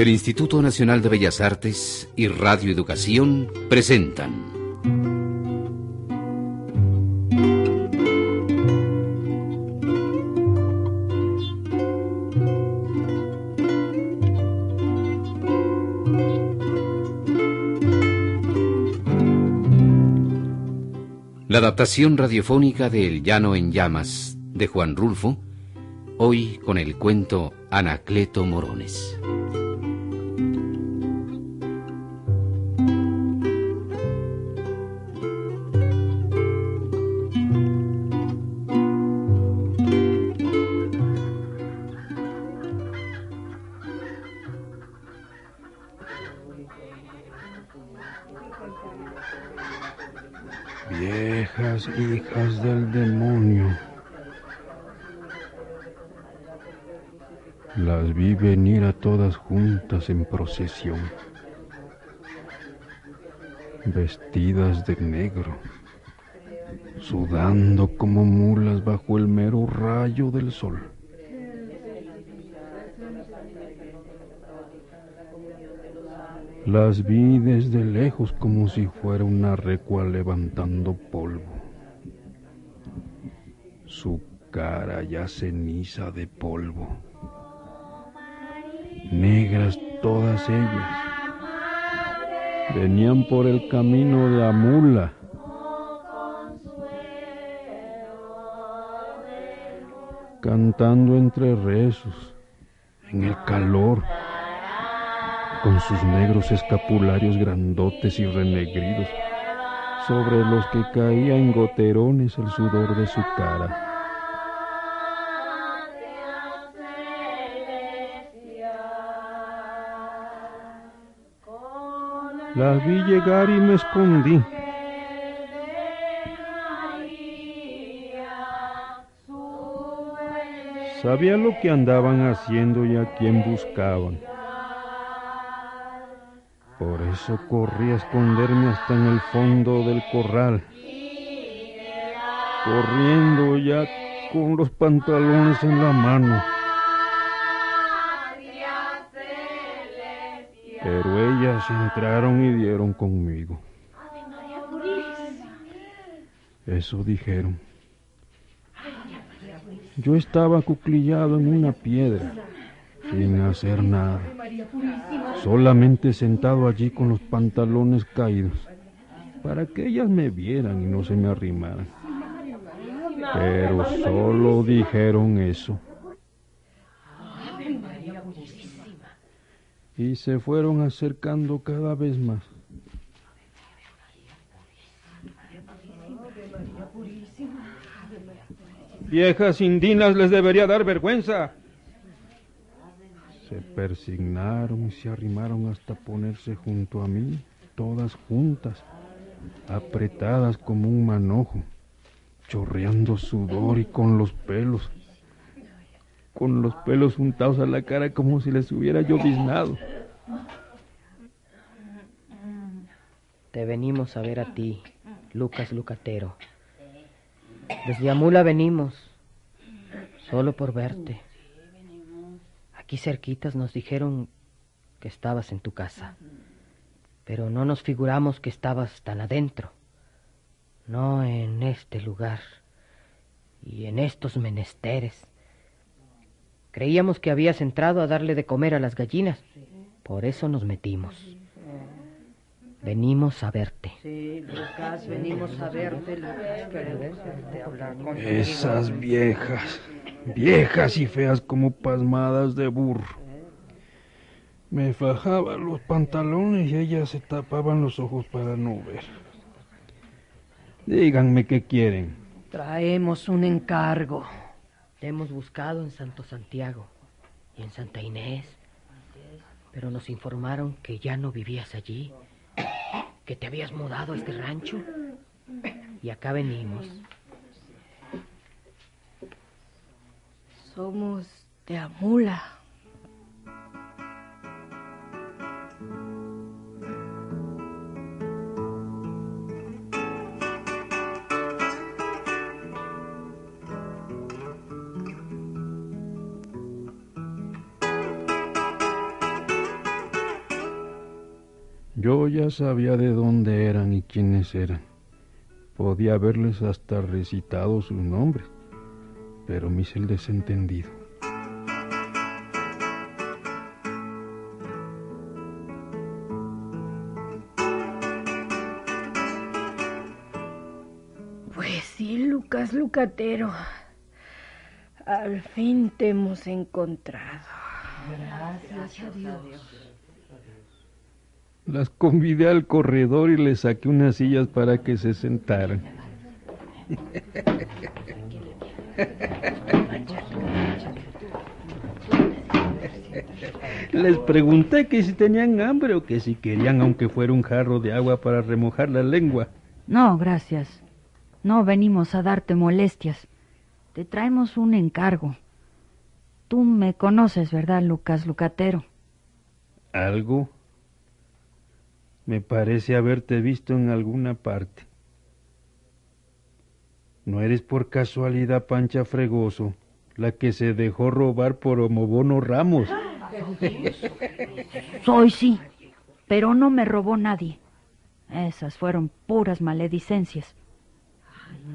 El Instituto Nacional de Bellas Artes y Radio Educación presentan La adaptación radiofónica de El Llano en Llamas de Juan Rulfo, hoy con el cuento Anacleto Morones. Procesión, vestidas de negro, sudando como mulas bajo el mero rayo del sol. Las vi desde lejos como si fuera una recua levantando polvo. Su cara ya ceniza de polvo. Negras todas ellas. Venían por el camino de Amula. Cantando entre rezos, en el calor con sus negros escapularios grandotes y renegridos, sobre los que caía en goterones el sudor de su cara. Las vi llegar y me escondí. Sabía lo que andaban haciendo y a quién buscaban. Por eso corrí a esconderme hasta en el fondo del corral, corriendo ya con los pantalones en la mano. Pero ellas entraron y dieron conmigo. Eso dijeron. Yo estaba cuclillado en una piedra, sin hacer nada solamente sentado allí con los pantalones caídos, para que ellas me vieran y no se me arrimaran. Pero solo dijeron eso. Y se fueron acercando cada vez más. Viejas indinas les debería dar vergüenza. Se persignaron y se arrimaron hasta ponerse junto a mí, todas juntas, apretadas como un manojo, chorreando sudor y con los pelos, con los pelos untados a la cara como si les hubiera lloviznado. Te venimos a ver a ti, Lucas Lucatero. Desde Amula venimos, solo por verte. Aquí cerquitas nos dijeron que estabas en tu casa, pero no nos figuramos que estabas tan adentro, no en este lugar y en estos menesteres. Creíamos que habías entrado a darle de comer a las gallinas, por eso nos metimos. Venimos a verte. Sí, Lucas, venimos a verte, Esas viejas viejas y feas como pasmadas de burro. Me fajaba los pantalones y ellas se tapaban los ojos para no ver. Díganme qué quieren. Traemos un encargo. Te hemos buscado en Santo Santiago y en Santa Inés, pero nos informaron que ya no vivías allí, que te habías mudado a este rancho. Y acá venimos. Somos de Amula. Yo ya sabía de dónde eran y quiénes eran. Podía haberles hasta recitado sus nombres, pero me hice el desentendido. Pues sí, Lucas Lucatero. Al fin te hemos encontrado. Gracias a Dios. Las convidé al corredor y les saqué unas sillas para que se sentaran. Les pregunté que si tenían hambre o que si querían aunque fuera un jarro de agua para remojar la lengua. No, gracias. No venimos a darte molestias. Te traemos un encargo. Tú me conoces, ¿verdad, Lucas Lucatero? ¿Algo? Me parece haberte visto en alguna parte. ¿No eres por casualidad Pancha Fregoso, la que se dejó robar por Homobono Ramos? Soy sí, pero no me robó nadie. Esas fueron puras maledicencias.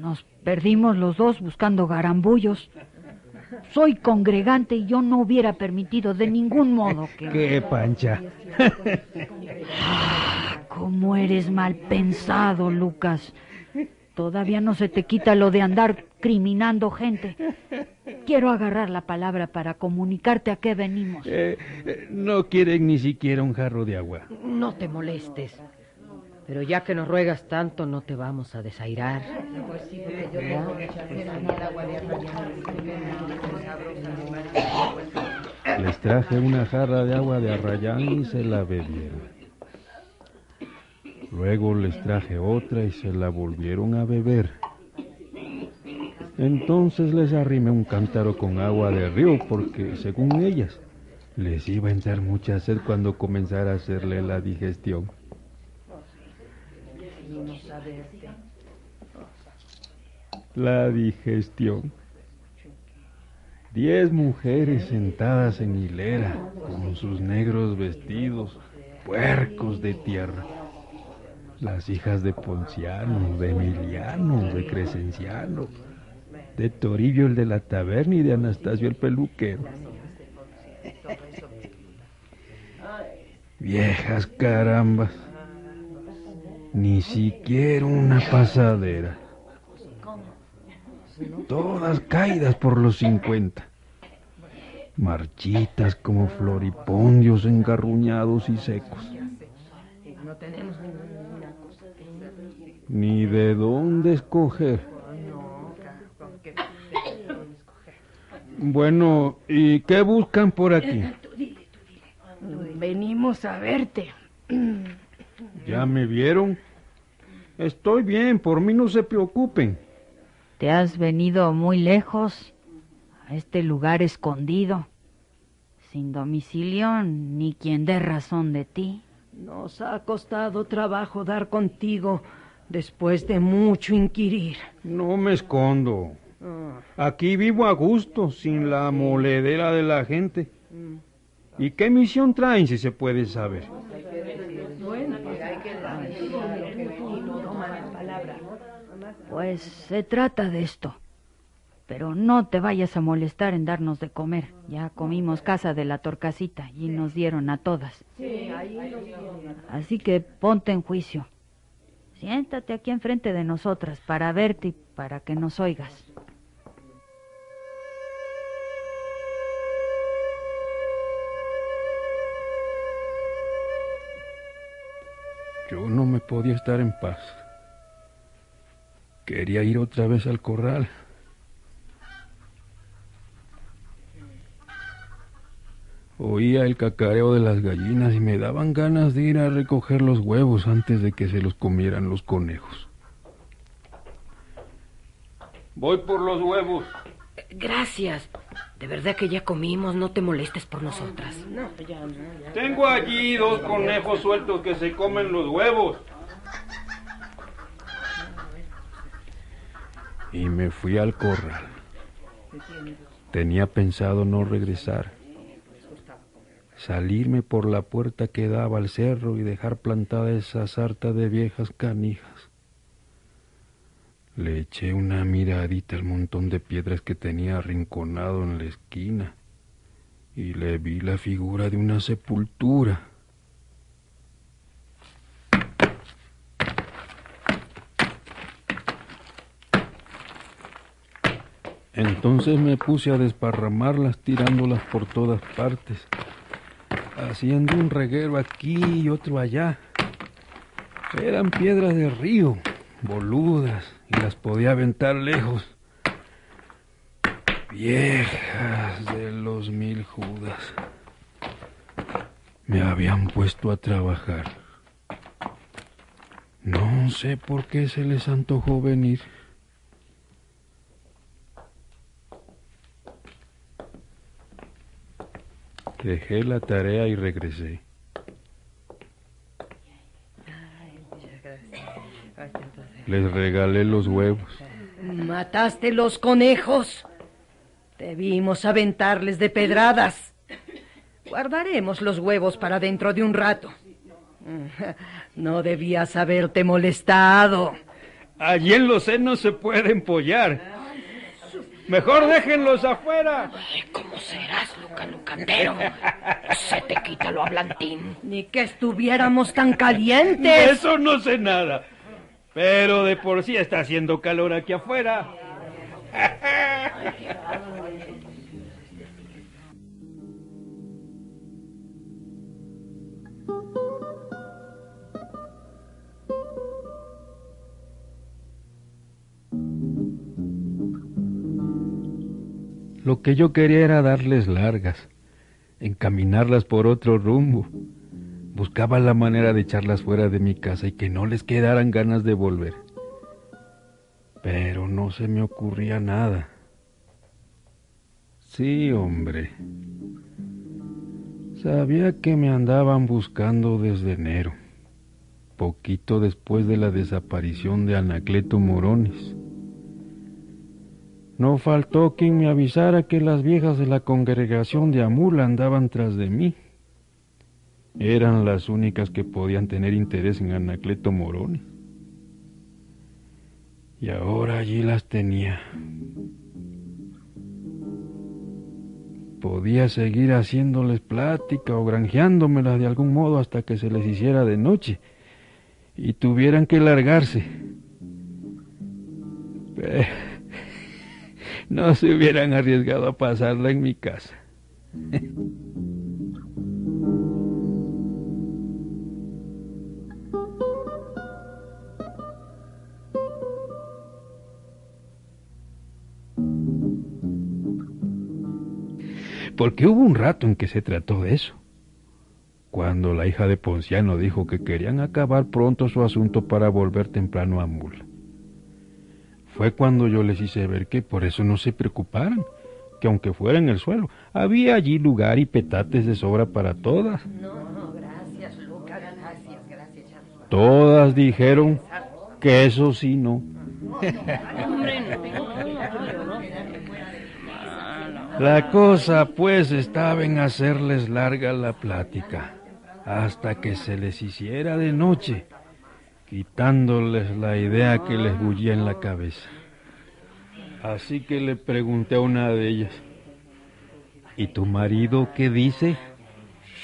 Nos perdimos los dos buscando garambullos. Soy congregante y yo no hubiera permitido de ningún modo que... ¿Qué, Pancha? ¿Cómo eres mal pensado, Lucas? Todavía no se te quita lo de andar criminando gente. Quiero agarrar la palabra para comunicarte a qué venimos. Eh, eh, no quieren ni siquiera un jarro de agua. No te molestes. Pero ya que nos ruegas tanto, no te vamos a desairar. Les traje una jarra de agua de arrayán y se la bebieron. Luego les traje otra y se la volvieron a beber. Entonces les arrimé un cántaro con agua de río porque, según ellas, les iba a entrar mucha sed cuando comenzara a hacerle la digestión. La digestión. Diez mujeres sentadas en hilera, con sus negros vestidos, puercos de tierra. Las hijas de Ponciano, de Emiliano, de Crescenciano, de Toribio el de la taberna y de Anastasio el peluquero. Viejas carambas. Ni siquiera una pasadera. Todas caídas por los cincuenta. Marchitas como floripondios engarruñados y secos. Ni de dónde escoger. Bueno, ¿y qué buscan por aquí? Venimos a verte. ¿Ya me vieron? Estoy bien, por mí no se preocupen. ¿Te has venido muy lejos a este lugar escondido, sin domicilio ni quien dé razón de ti? Nos ha costado trabajo dar contigo después de mucho inquirir. No me escondo. Aquí vivo a gusto, sin la moledera de la gente. ¿Y qué misión traen, si se puede saber? Pues se trata de esto. Pero no te vayas a molestar en darnos de comer. Ya comimos casa de la torcasita y nos dieron a todas. Así que ponte en juicio. Siéntate aquí enfrente de nosotras para verte y para que nos oigas. Yo no me podía estar en paz. Quería ir otra vez al corral. Oía el cacareo de las gallinas y me daban ganas de ir a recoger los huevos antes de que se los comieran los conejos. Voy por los huevos. Gracias. De verdad que ya comimos, no te molestes por nosotras. Tengo allí dos conejos sueltos que se comen los huevos. Y me fui al corral. Tenía pensado no regresar. salirme por la puerta que daba al cerro y dejar plantada esa sarta de viejas canijas. Le eché una miradita al montón de piedras que tenía arrinconado en la esquina y le vi la figura de una sepultura. Entonces me puse a desparramarlas tirándolas por todas partes, haciendo un reguero aquí y otro allá. Eran piedras de río, boludas, y las podía aventar lejos. Viejas de los mil judas. Me habían puesto a trabajar. No sé por qué se les antojó venir. Dejé la tarea y regresé. Les regalé los huevos. Mataste los conejos. Debimos aventarles de pedradas. Guardaremos los huevos para dentro de un rato. No debías haberte molestado. Allí en los senos se puede empollar. Mejor déjenlos afuera. ¿Cómo serás, Luca Lucandero? Se te quita lo hablantín. Ni que estuviéramos tan calientes. Eso no sé nada. Pero de por sí está haciendo calor aquí afuera. Lo que yo quería era darles largas, encaminarlas por otro rumbo. Buscaba la manera de echarlas fuera de mi casa y que no les quedaran ganas de volver. Pero no se me ocurría nada. Sí, hombre. Sabía que me andaban buscando desde enero, poquito después de la desaparición de Anacleto Morones. No faltó quien me avisara que las viejas de la congregación de Amula andaban tras de mí. Eran las únicas que podían tener interés en Anacleto Morones. Y ahora allí las tenía. Podía seguir haciéndoles plática o granjeándomelas de algún modo hasta que se les hiciera de noche y tuvieran que largarse. Pero no se hubieran arriesgado a pasarla en mi casa. Porque hubo un rato en que se trató de eso. Cuando la hija de Ponciano dijo que querían acabar pronto su asunto para volver temprano a Mula. Fue cuando yo les hice ver que por eso no se preocuparan, que aunque fuera en el suelo, había allí lugar y petates de sobra para todas. No, gracias, Lucas. Gracias, gracias. Todas dijeron que eso sí no. La cosa pues estaba en hacerles larga la plática hasta que se les hiciera de noche, quitándoles la idea que les bullía en la cabeza. Así que le pregunté a una de ellas, ¿y tu marido qué dice?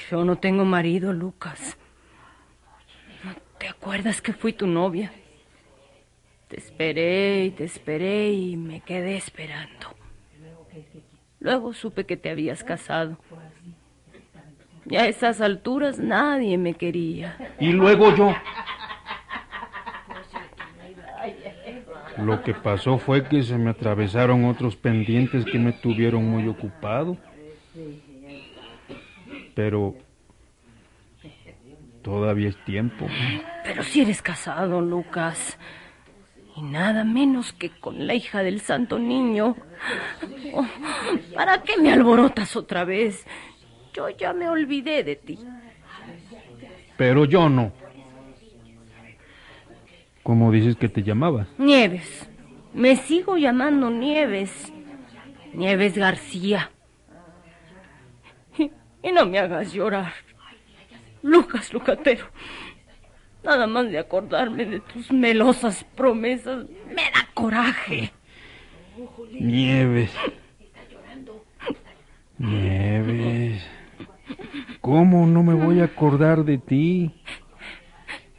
Yo no tengo marido, Lucas. ¿No te acuerdas que fui tu novia? Te esperé y te esperé y me quedé esperando. Luego supe que te habías casado. Y a esas alturas nadie me quería. Y luego yo. Lo que pasó fue que se me atravesaron otros pendientes que me tuvieron muy ocupado. Pero todavía es tiempo. Pero si eres casado, Lucas. Y nada menos que con la hija del santo niño. Oh, ¿Para qué me alborotas otra vez? Yo ya me olvidé de ti. Pero yo no. ¿Cómo dices que te llamabas? Nieves. Me sigo llamando Nieves. Nieves García. Y no me hagas llorar. Lucas Lucatero. Nada más de acordarme de tus melosas promesas me da coraje. Nieves. Nieves. ¿Cómo no me voy a acordar de ti?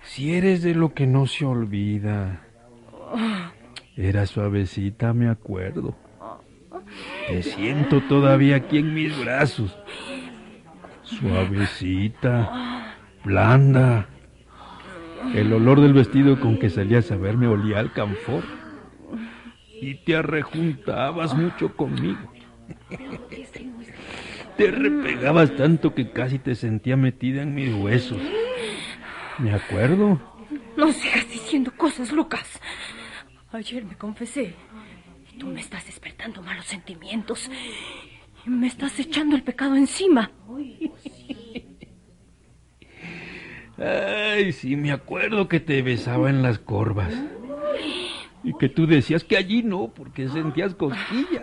Si eres de lo que no se olvida. Era suavecita, me acuerdo. Te siento todavía aquí en mis brazos. Suavecita, blanda. El olor del vestido con que salías a verme olía al canfor. Y te arrejuntabas mucho conmigo. Te repegabas tanto que casi te sentía metida en mis huesos. Me acuerdo. No sigas diciendo cosas, Lucas. Ayer me confesé. Y tú me estás despertando malos sentimientos. Y me estás echando el pecado encima. Ay, sí, me acuerdo que te besaba en las corvas. Y que tú decías que allí no, porque sentías cosquillas.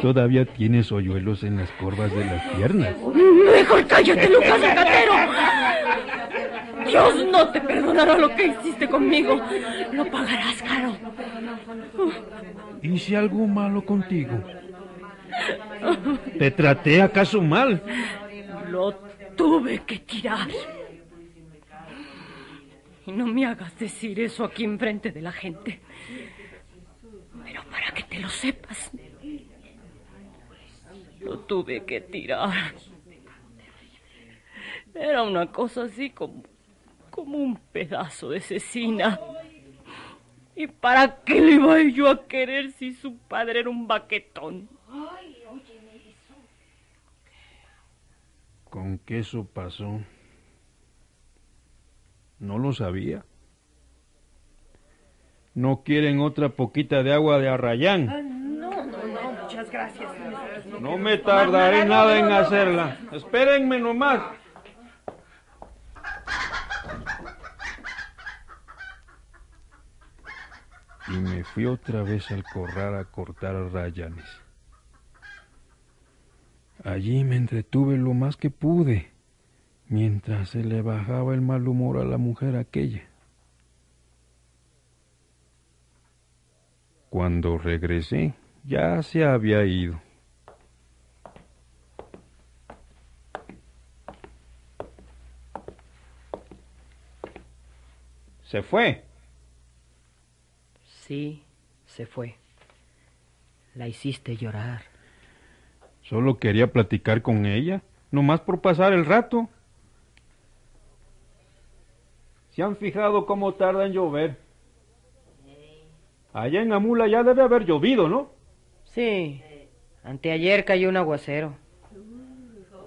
Todavía tienes hoyuelos en las corvas de las piernas. Mejor cállate, Lucas Zacatero. Dios no te perdonará lo que hiciste conmigo. Lo pagarás caro. ¿Hice algo malo contigo? ¿Te traté acaso mal? Lo tuve que tirar. Y no me hagas decir eso aquí enfrente de la gente. Pero para que te lo sepas, lo tuve que tirar. Era una cosa así como, como un pedazo de cecina. ¿Y para qué le iba yo a querer si su padre era un baquetón? ¿Con qué eso pasó? No lo sabía. ¿No quieren otra poquita de agua de arrayán? No, no, no, muchas gracias. No me tardaré nada en hacerla. Espérenme nomás. Y me fui otra vez al corral a cortar rayanes. Allí me entretuve lo más que pude, mientras se le bajaba el mal humor a la mujer aquella. Cuando regresé, ya se había ido. ¿Se fue? Sí, se fue. La hiciste llorar. Solo quería platicar con ella, nomás por pasar el rato. ¿Se han fijado cómo tarda en llover? Allá en Amula ya debe haber llovido, ¿no? Sí, anteayer cayó un aguacero.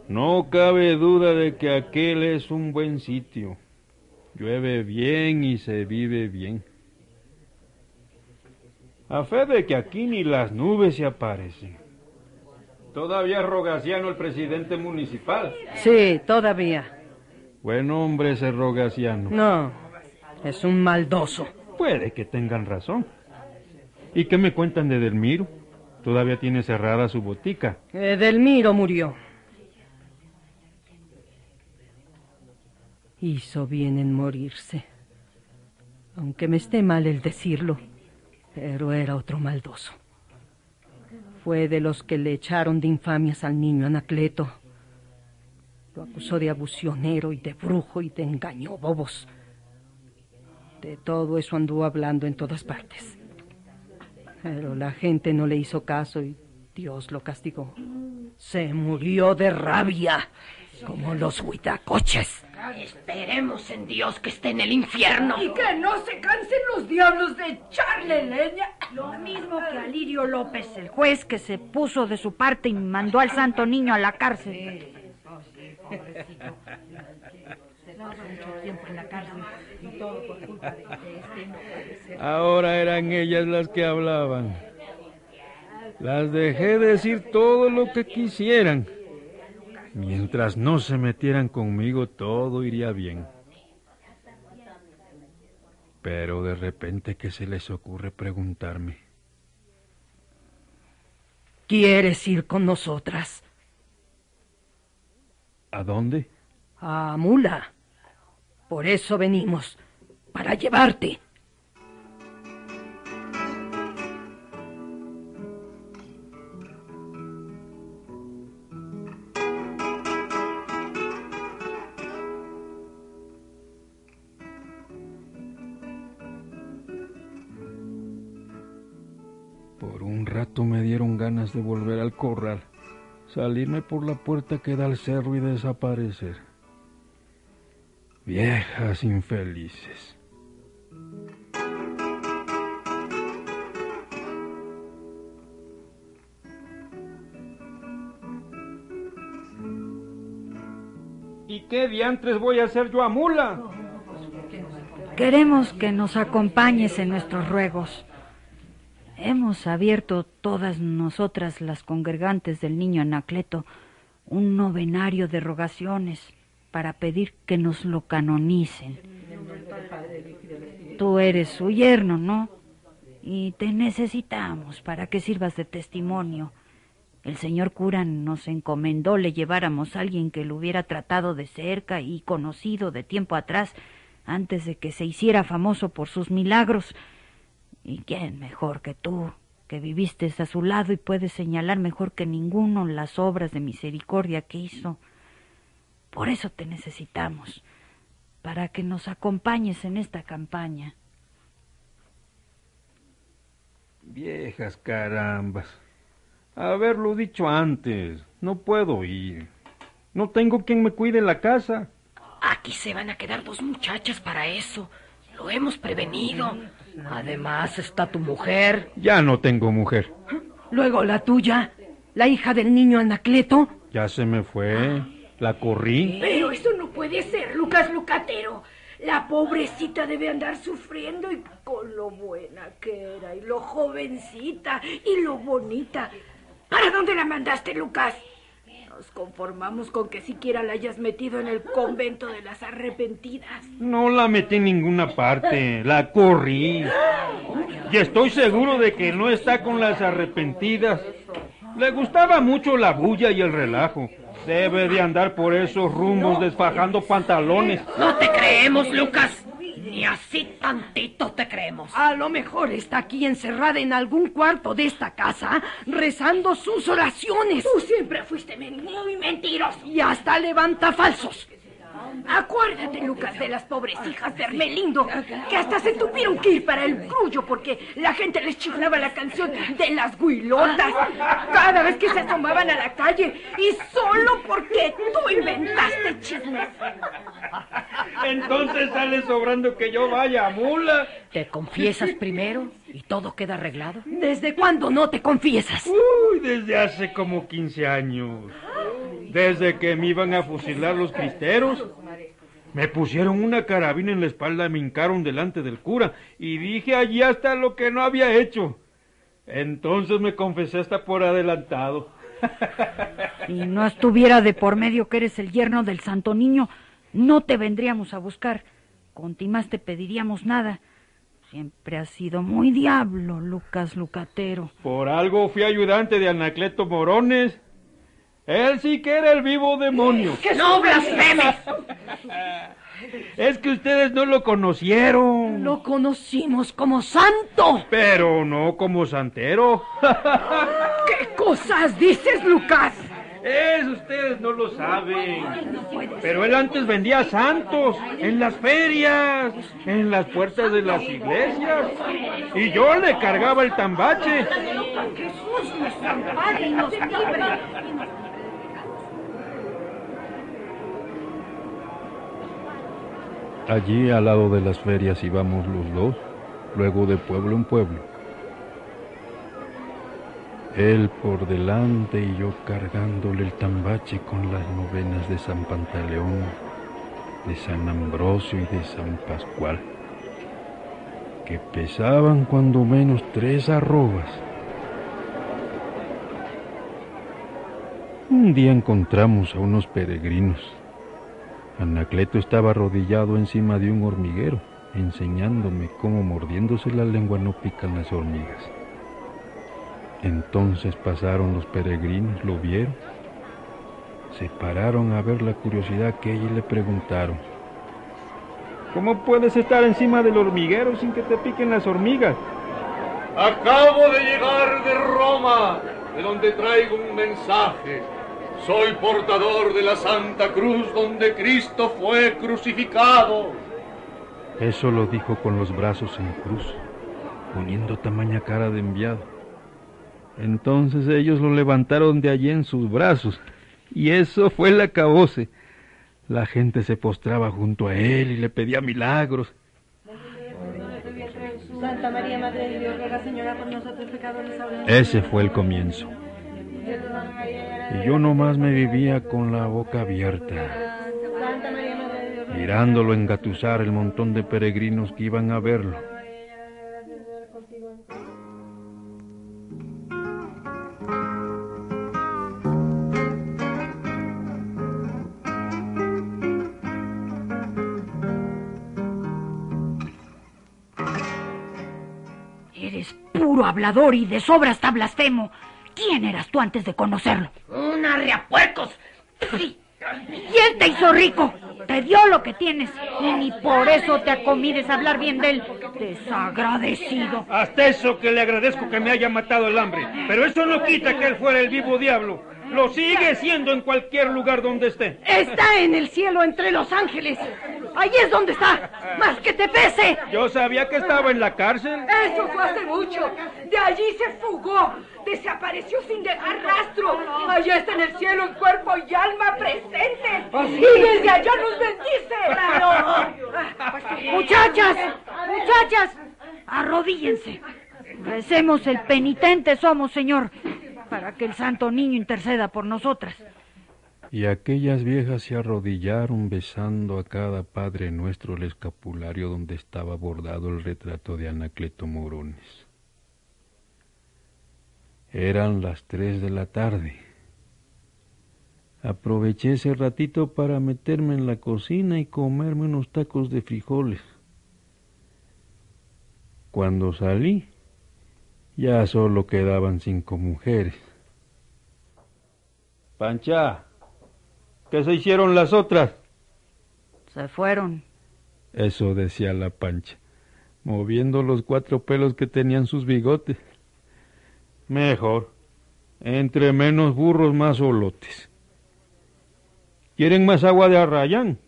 No cabe duda de que aquel es un buen sitio. Llueve bien y se vive bien. A fe de que aquí ni las nubes se aparecen. Todavía es Rogaciano el presidente municipal. Sí, todavía. Buen hombre ese Rogaciano. No, es un maldoso. Puede que tengan razón. ¿Y qué me cuentan de Delmiro? Todavía tiene cerrada su botica. Edelmiro murió. Hizo bien en morirse. Aunque me esté mal el decirlo, pero era otro maldoso. Fue de los que le echaron de infamias al niño Anacleto. Lo acusó de abusionero y de brujo y de engaño bobos. De todo eso anduvo hablando en todas partes. Pero la gente no le hizo caso y Dios lo castigó. Se murió de rabia, como los huitacoches. Esperemos en Dios que esté en el infierno. Y que no se cansen los diablos de echarle leña. Lo mismo que a Lirio López, el juez que se puso de su parte y mandó al santo niño a la cárcel. Ahora eran ellas las que hablaban. Las dejé decir todo lo que quisieran. Mientras no se metieran conmigo, todo iría bien. Pero de repente, ¿qué se les ocurre preguntarme? ¿Quieres ir con nosotras? ¿A dónde? A Mula. Por eso venimos, para llevarte. Ganas de volver al corral, salirme por la puerta que da al cerro y desaparecer. Viejas infelices. ¿Y qué diantres voy a hacer yo a mula? Queremos que nos acompañes en nuestros ruegos. Hemos abierto todas nosotras las congregantes del niño Anacleto un novenario de rogaciones para pedir que nos lo canonicen. Tú eres su yerno, ¿no? Y te necesitamos para que sirvas de testimonio. El señor cura nos encomendó le lleváramos a alguien que lo hubiera tratado de cerca y conocido de tiempo atrás, antes de que se hiciera famoso por sus milagros. ¿Y quién mejor que tú, que viviste a su lado y puedes señalar mejor que ninguno las obras de misericordia que hizo? Por eso te necesitamos, para que nos acompañes en esta campaña. Viejas carambas. Haberlo dicho antes. No puedo ir. No tengo quien me cuide en la casa. Aquí se van a quedar dos muchachas para eso. Lo hemos prevenido. Además está tu mujer. Ya no tengo mujer. Luego la tuya, la hija del niño Anacleto. Ya se me fue. La corrí. Pero eso no puede ser, Lucas Lucatero. La pobrecita debe andar sufriendo y con lo buena que era, y lo jovencita, y lo bonita. ¿Para dónde la mandaste, Lucas? Nos conformamos con que siquiera la hayas metido en el convento de las arrepentidas. No la metí en ninguna parte. La corrí. Y estoy seguro de que no está con las arrepentidas. Le gustaba mucho la bulla y el relajo. Debe de andar por esos rumbos desfajando pantalones. No te creemos, Lucas. Ni así tantito te creemos. A lo mejor está aquí encerrada en algún cuarto de esta casa, rezando sus oraciones. Tú siempre fuiste muy mentiroso. Y hasta levanta falsos. Acuérdate, Lucas, de las pobres hijas de Hermelindo, que hasta se tuvieron que ir para el crullo porque la gente les chiflaba la canción de las guilotas cada vez que se asomaban a la calle y solo porque tú inventaste chismes. Entonces sale sobrando que yo vaya a mula. ¿Te confiesas primero y todo queda arreglado? ¿Desde cuándo no te confiesas? Uy, desde hace como 15 años. Desde que me iban a fusilar los cristeros. Me pusieron una carabina en la espalda, me hincaron delante del cura y dije allí hasta lo que no había hecho. Entonces me confesé hasta por adelantado. Si no estuviera de por medio que eres el yerno del Santo Niño, no te vendríamos a buscar. Con ti más te pediríamos nada. Siempre has sido muy diablo, Lucas Lucatero. Por algo fui ayudante de Anacleto Morones. Él sí que era el vivo demonio. ¡No blasfemes! Es que ustedes no lo conocieron. Lo conocimos como santo. Pero no como santero. ¿Qué cosas dices, Lucas? Eso ustedes no lo saben. Pero él antes vendía santos en las ferias, en las puertas de las iglesias. Y yo le cargaba el tambache. Jesús nos ampare y nos libre. Allí al lado de las ferias íbamos los dos, luego de pueblo en pueblo. Él por delante y yo cargándole el tambache con las novenas de San Pantaleón, de San Ambrosio y de San Pascual, que pesaban cuando menos tres arrobas. Un día encontramos a unos peregrinos. Anacleto estaba arrodillado encima de un hormiguero, enseñándome cómo mordiéndose la lengua no pican las hormigas. Entonces pasaron los peregrinos, lo vieron, Se pararon a ver la curiosidad que ella y le preguntaron. ¿Cómo puedes estar encima del hormiguero sin que te piquen las hormigas? Acabo de llegar de Roma, de donde traigo un mensaje. Soy portador de la Santa Cruz donde Cristo fue crucificado. Eso lo dijo con los brazos en cruz, poniendo tamaña cara de enviado. Entonces ellos lo levantaron de allí en sus brazos, y eso fue el acabose. La gente se postraba junto a él y le pedía milagros. Santa María, Madre de Dios, ruega, Señora, por nosotros pecadores ahora. Ese fue el comienzo. Y yo nomás me vivía con la boca abierta, mirándolo engatusar el montón de peregrinos que iban a verlo. Eres puro hablador y de sobra hasta blasfemo. ¿Quién eras tú antes de conocerlo? ¡Una riapuercos! Sí. Y él te hizo rico. Te dio lo que tienes. Y ni por eso te acomides a hablar bien de él. Desagradecido. Hasta eso que le agradezco que me haya matado el hambre. Pero eso no quita que él fuera el vivo diablo. Lo sigue siendo en cualquier lugar donde esté. Está en el cielo entre los ángeles. Ahí es donde está. Más que te pese. Yo sabía que estaba en la cárcel. Eso fue hace mucho. De allí se fugó. Desapareció sin dejar rastro. Allá está en el cielo en cuerpo y alma presentes. Y desde allá nos bendice. Muchachas, muchachas, arrodíllense. Recemos el penitente somos, Señor, para que el santo niño interceda por nosotras. Y aquellas viejas se arrodillaron besando a cada Padre Nuestro el escapulario donde estaba bordado el retrato de Anacleto Morones. Eran las tres de la tarde. Aproveché ese ratito para meterme en la cocina y comerme unos tacos de frijoles. Cuando salí, ya solo quedaban cinco mujeres. Pancha, ¿qué se hicieron las otras? Se fueron. Eso decía la pancha, moviendo los cuatro pelos que tenían sus bigotes. Mejor, entre menos burros más olotes. ¿Quieren más agua de arrayán?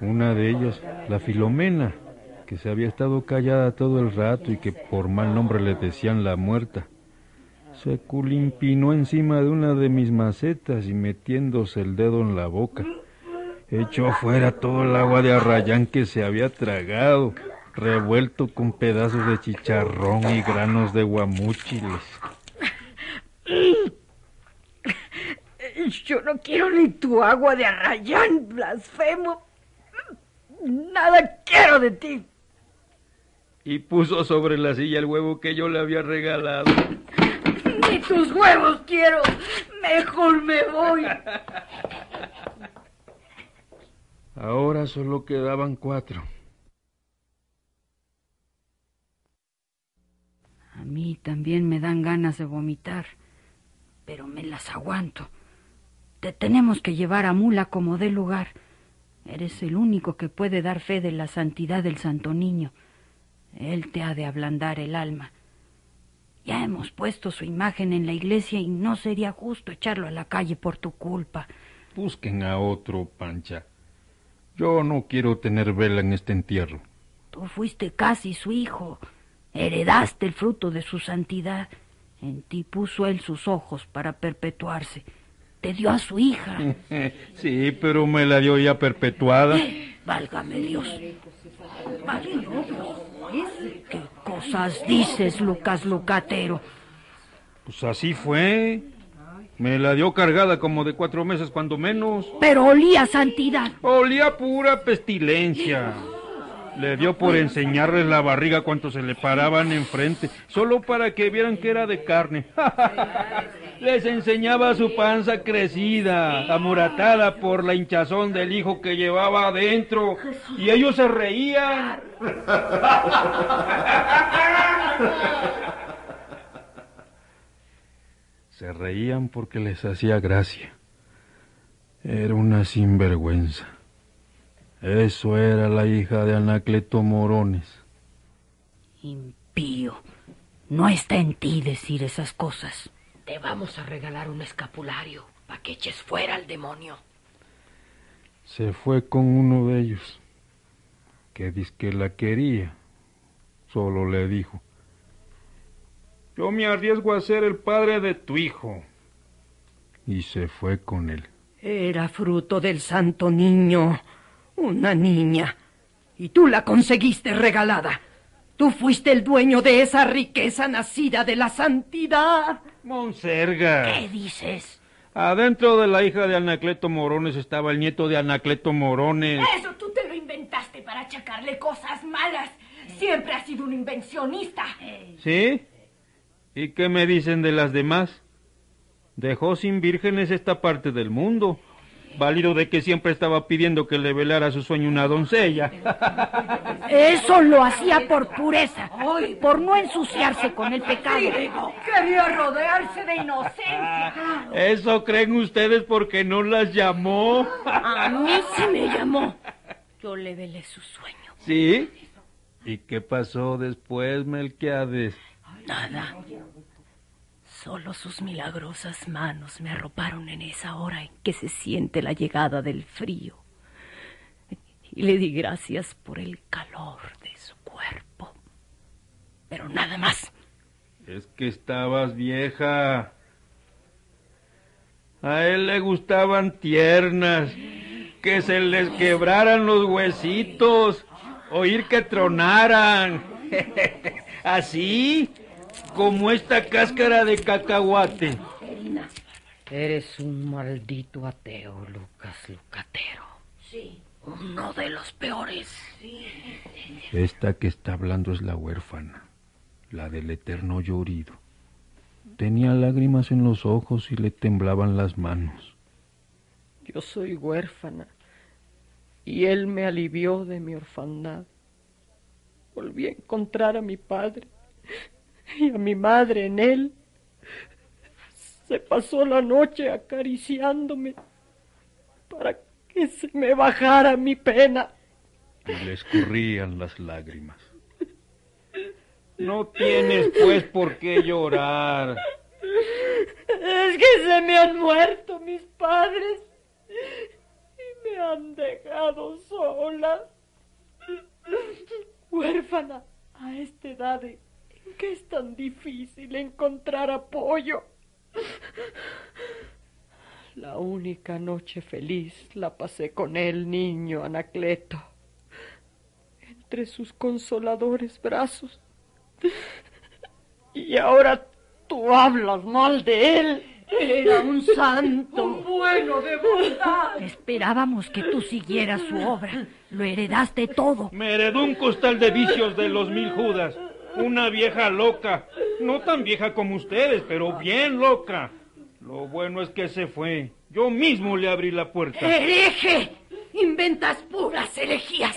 Una de ellas, la Filomena, que se había estado callada todo el rato y que por mal nombre le decían la muerta, se culimpinó encima de una de mis macetas y metiéndose el dedo en la boca, echó fuera todo el agua de arrayán que se había tragado, revuelto con pedazos de chicharrón y granos de guamúchiles. Yo no quiero ni tu agua de arrayán, blasfemo. Nada quiero de ti. Y puso sobre la silla el huevo que yo le había regalado. Ni tus huevos quiero. Mejor me voy. Ahora solo quedaban cuatro. A mí también me dan ganas de vomitar, pero me las aguanto. Te tenemos que llevar a Mula como dé lugar. Eres el único que puede dar fe de la santidad del Santo Niño. Él te ha de ablandar el alma. Ya hemos puesto su imagen en la iglesia y no sería justo echarlo a la calle por tu culpa. Busquen a otro, Pancha. Yo no quiero tener vela en este entierro. Tú fuiste casi su hijo. Heredaste el fruto de su santidad. En ti puso él sus ojos para perpetuarse. Te dio a su hija. sí, pero me la dio ya perpetuada. Válgame Dios. Válgame Dios. ¿Qué cosas dices, Lucas Lucatero? Pues así fue. Me la dio cargada como de cuatro meses, cuando menos. Pero olía santidad. Olía pura pestilencia. Le dio por enseñarles la barriga cuando se le paraban enfrente, solo para que vieran que era de carne. Les enseñaba su panza crecida, amuratada por la hinchazón del hijo que llevaba adentro, y ellos se reían. Se reían porque les hacía gracia. Era una sinvergüenza. Eso era la hija de Anacleto Morones. Impío. No está en ti decir esas cosas. Te vamos a regalar un escapulario para que eches fuera al demonio. Se fue con uno de ellos, que dice que la quería. Solo le dijo, yo me arriesgo a ser el padre de tu hijo. Y se fue con él. Era fruto del santo niño, una niña. Y tú la conseguiste regalada. Tú fuiste el dueño de esa riqueza nacida de la santidad. Monserga. ¿Qué dices? Adentro de la hija de Anacleto Morones estaba el nieto de Anacleto Morones. Eso tú te lo inventaste para achacarle cosas malas. Siempre has sido un invencionista. ¿Sí? ¿Y qué me dicen de las demás? Dejó sin vírgenes esta parte del mundo. Válido de que siempre estaba pidiendo que le velara su sueño una doncella. Eso lo hacía por pureza, por no ensuciarse con el pecado. Quería rodearse de inocencia. Eso creen ustedes porque no las llamó. A mí sí me llamó. Yo le velé su sueño. ¿Sí? ¿Y qué pasó después, Melquiades? Nada. Solo sus milagrosas manos me arroparon en esa hora en que se siente la llegada del frío. Y le di gracias por el calor de su cuerpo. Pero nada más. Es que estabas vieja. A él le gustaban tiernas, que se les quebraran los huesitos, oír que tronaran. Así como esta cáscara de cacahuate. Eres un maldito ateo, Lucas Lucatero. Sí. Uno de los peores. Esta que está hablando es la huérfana, la del eterno llorido. Tenía lágrimas en los ojos y le temblaban las manos. Yo soy huérfana y él me alivió de mi orfandad. Volví a encontrar a mi padre y a mi madre en él. Se pasó la noche acariciándome para que se me bajara mi pena. Y le escurrían las lágrimas. No tienes pues por qué llorar. Es que se me han muerto mis padres y me han dejado sola, huérfana a esta edad en que es tan difícil encontrar apoyo. La única noche feliz la pasé con el niño Anacleto, entre sus consoladores brazos. Y ahora tú hablas mal de él. Era un santo. Un bueno de bondad. Esperábamos que tú siguieras su obra. Lo heredaste todo. Me heredó un costal de vicios de los mil judas. Una vieja loca. No tan vieja como ustedes, pero bien loca. Lo bueno es que se fue. Yo mismo le abrí la puerta. ¡Hereje! Inventas puras herejías.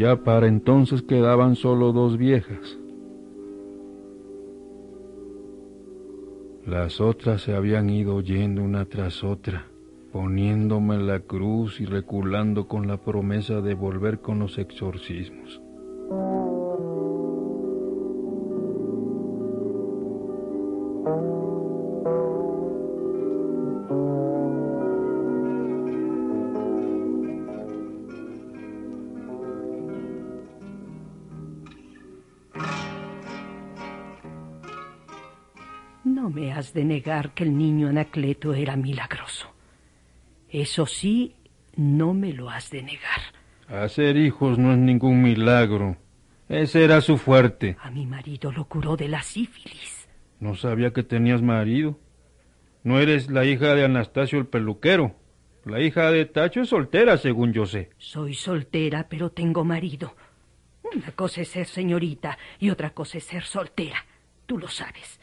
Ya para entonces quedaban solo dos viejas. Las otras se habían ido yendo una tras otra, poniéndome la cruz y reculando con la promesa de volver con los exorcismos. De negar que el niño Anacleto era milagroso. Eso sí, no me lo has de negar. Hacer hijos no es ningún milagro. Ese era su fuerte. A mi marido lo curó de la sífilis. No sabía que tenías marido. No eres la hija de Anastasio el peluquero. La hija de Tacho es soltera, según yo sé. Soy soltera, pero tengo marido. Una cosa es ser señorita y otra cosa es ser soltera. Tú lo sabes.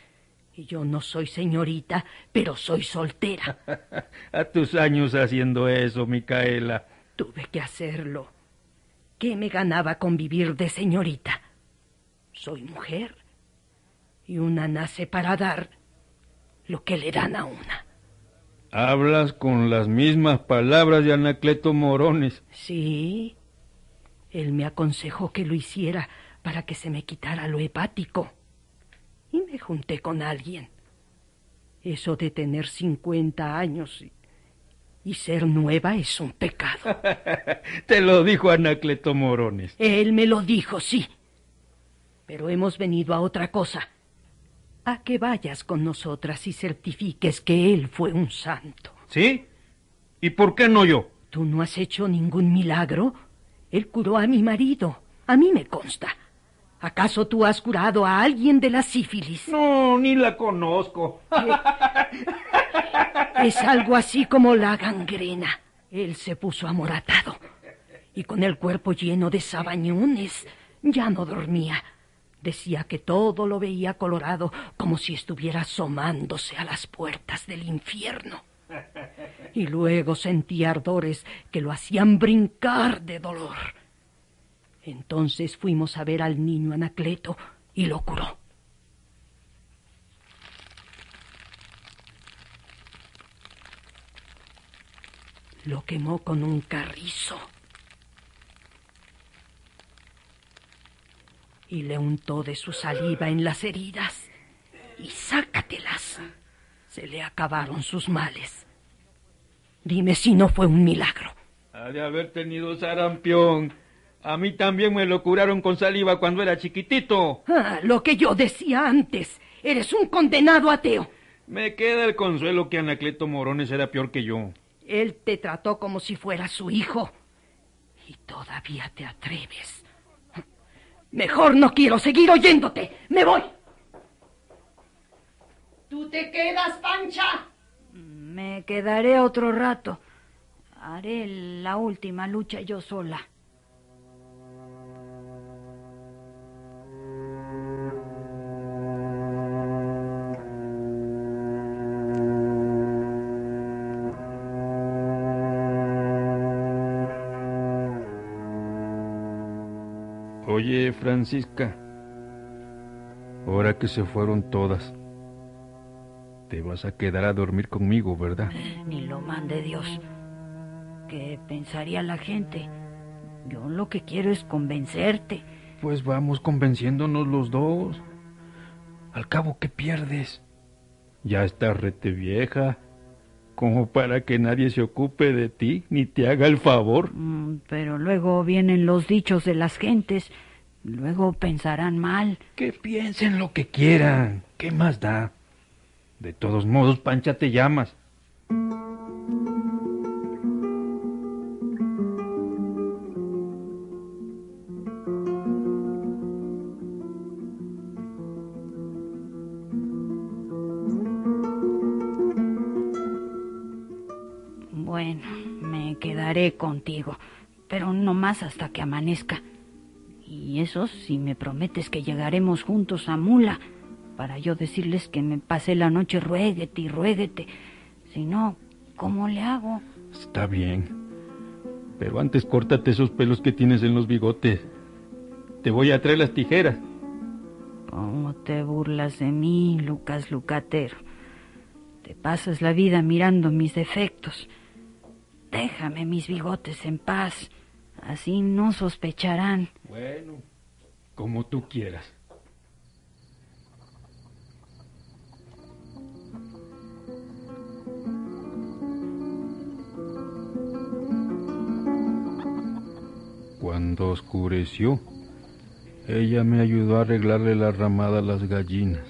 Y yo no soy señorita, pero soy soltera. A tus años haciendo eso, Micaela. Tuve que hacerlo. ¿Qué me ganaba con vivir de señorita? Soy mujer. Y una nace para dar lo que le dan a una. Hablas con las mismas palabras de Anacleto Morones. Sí. Él me aconsejó que lo hiciera para que se me quitara lo hepático. Y me junté con alguien. Eso de tener cincuenta años y, y ser nueva es un pecado. Te lo dijo Anacleto Morones. Él me lo dijo, sí. Pero hemos venido a otra cosa. A que vayas con nosotras y certifiques que él fue un santo. ¿Sí? ¿Y por qué no yo? ¿Tú no has hecho ningún milagro? Él curó a mi marido. A mí me consta. ¿Acaso tú has curado a alguien de la sífilis? No, ni la conozco. Es algo así como la gangrena. Él se puso amoratado y con el cuerpo lleno de sabañones. Ya no dormía. Decía que todo lo veía colorado como si estuviera asomándose a las puertas del infierno. Y luego sentía ardores que lo hacían brincar de dolor. Entonces fuimos a ver al niño Anacleto y lo curó. Lo quemó con un carrizo. Y le untó de su saliva en las heridas. Y sácatelas. Se le acabaron sus males. Dime si no fue un milagro. Ha de haber tenido sarampión. A mí también me lo curaron con saliva cuando era chiquitito. Ah, lo que yo decía antes. Eres un condenado ateo. Me queda el consuelo que Anacleto Morones era peor que yo. Él te trató como si fuera su hijo. Y todavía te atreves. Mejor no quiero seguir oyéndote. Me voy. ¿Tú te quedas, Pancha? Me quedaré otro rato. Haré la última lucha yo sola. Oye, Francisca, ahora que se fueron todas, te vas a quedar a dormir conmigo, ¿verdad? Ni lo mande Dios. ¿Qué pensaría la gente? Yo lo que quiero es convencerte. Pues vamos convenciéndonos los dos. Al cabo, ¿qué pierdes? Ya estás rete vieja, como para que nadie se ocupe de ti ni te haga el favor. Mm, Pero luego vienen los dichos de las gentes. Luego pensarán mal. Que piensen lo que quieran. ¿Qué más da? De todos modos, Pancha te llamas. Bueno, me quedaré contigo, pero no más hasta que amanezca. Si me prometes que llegaremos juntos a Mula, para yo decirles que me pasé la noche ruéguete y ruéguete. Si no, ¿cómo le hago? Está bien. Pero antes córtate esos pelos que tienes en los bigotes. Te voy a traer las tijeras. ¿Cómo te burlas de mí, Lucas Lucatero? Te pasas la vida mirando mis defectos. Déjame mis bigotes en paz. Así no sospecharán. Bueno, como tú quieras. Cuando oscureció, ella me ayudó a arreglarle la ramada a las gallinas.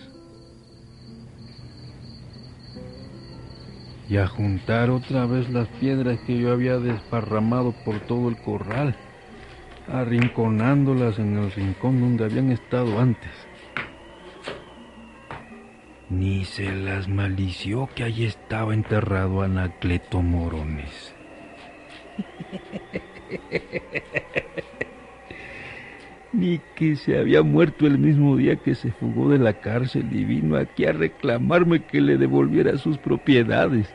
Y a juntar otra vez las piedras que yo había desparramado por todo el corral, arrinconándolas en el rincón donde habían estado antes. Ni se las malició que allí estaba enterrado Anacleto Morones. Ni que se había muerto el mismo día que se fugó de la cárcel y vino aquí a reclamarme que le devolviera sus propiedades.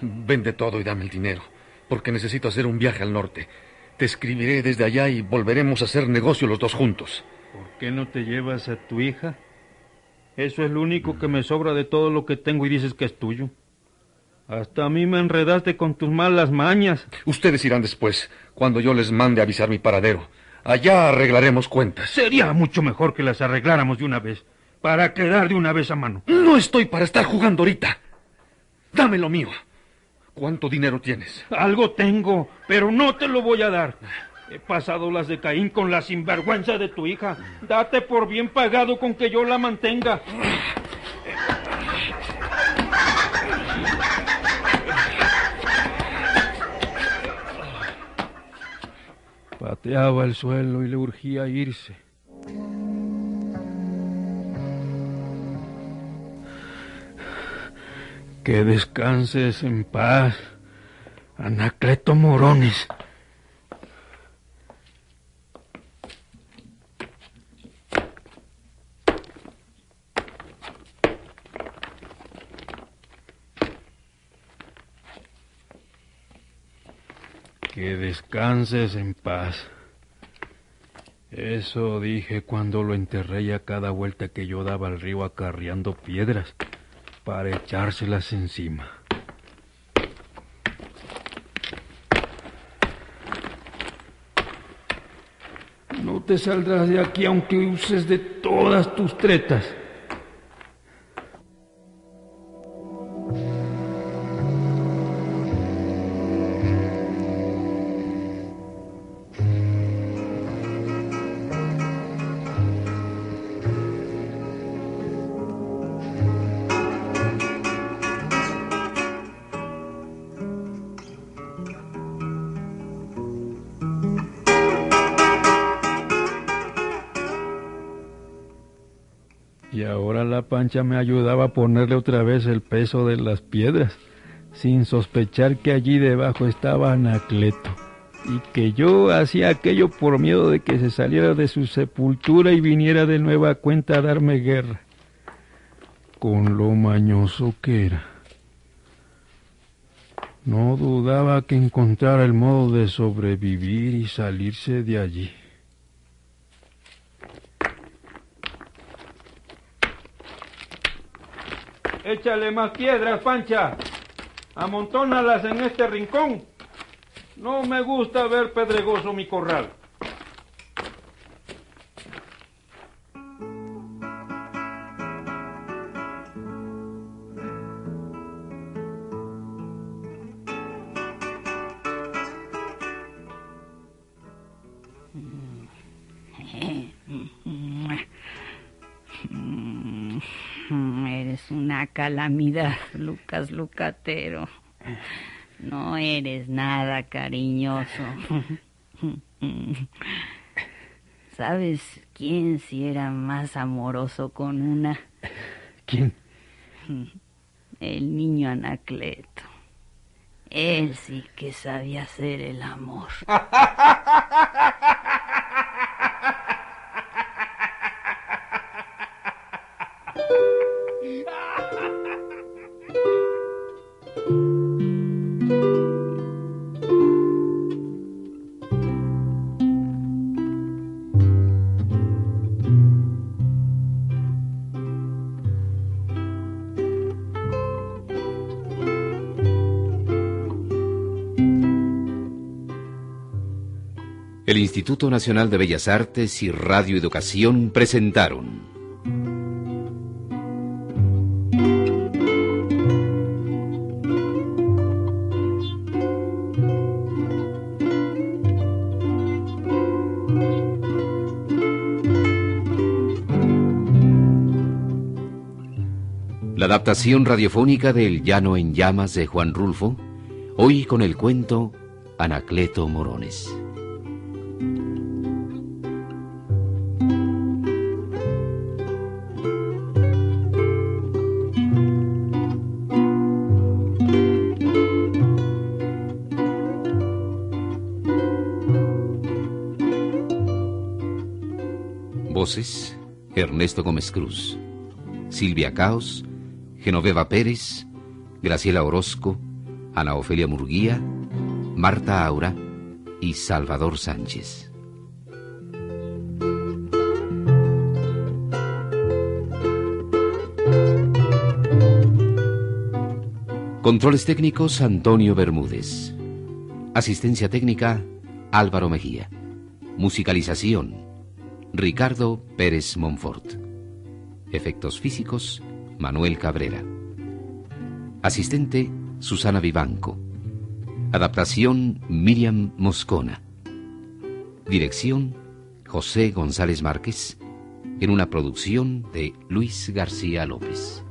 Vende todo y dame el dinero, porque necesito hacer un viaje al norte. Te escribiré desde allá y volveremos a hacer negocio los dos juntos. ¿Por qué no te llevas a tu hija? Eso es lo único que me sobra de todo lo que tengo y dices que es tuyo. Hasta a mí me enredaste con tus malas mañas. Ustedes irán después, cuando yo les mande avisar mi paradero. Allá arreglaremos cuentas. Sería mucho mejor que las arregláramos de una vez, para quedar de una vez a mano. No estoy para estar jugando ahorita. Dame lo mío. ¿Cuánto dinero tienes? Algo tengo, pero no te lo voy a dar. He pasado las de Caín con la sinvergüenza de tu hija. Date por bien pagado con que yo la mantenga. Pateaba el suelo y le urgía irse. Que descanses en paz, Anacleto Morones. Que descanses en paz. Eso dije cuando lo enterré a cada vuelta que yo daba al río acarreando piedras para echárselas encima. No te saldrás de aquí aunque uses de todas tus tretas. La pancha me ayudaba a ponerle otra vez el peso de las piedras, sin sospechar que allí debajo estaba Anacleto, y que yo hacía aquello por miedo de que se saliera de su sepultura y viniera de nueva cuenta a darme guerra, con lo mañoso que era. No dudaba que encontrara el modo de sobrevivir y salirse de allí. Échale más piedras, Pancha. Amontónalas en este rincón. No me gusta ver pedregoso mi corral. Eres una calamidad, Lucas Lucatero. No eres nada cariñoso. ¿Sabes quién si era más amoroso con una? ¿Quién? El niño Anacleto. Él sí que sabía hacer el amor. Instituto Nacional de Bellas Artes y Radio Educación presentaron La adaptación radiofónica del Llano en Llamas de Juan Rulfo, hoy con el cuento Anacleto Morones. Ernesto Gómez Cruz, Silvia Caos, Genoveva Pérez, Graciela Orozco, Ana Ofelia Murguía, Marta Aura y Salvador Sánchez. Controles técnicos Antonio Bermúdez. Asistencia técnica Álvaro Mejía. Musicalización Ricardo Pérez Monfort. Efectos físicos Manuel Cabrera. Asistente Susana Vivanco. Adaptación Miriam Moscona. Dirección José González Márquez en una producción de Luis García López.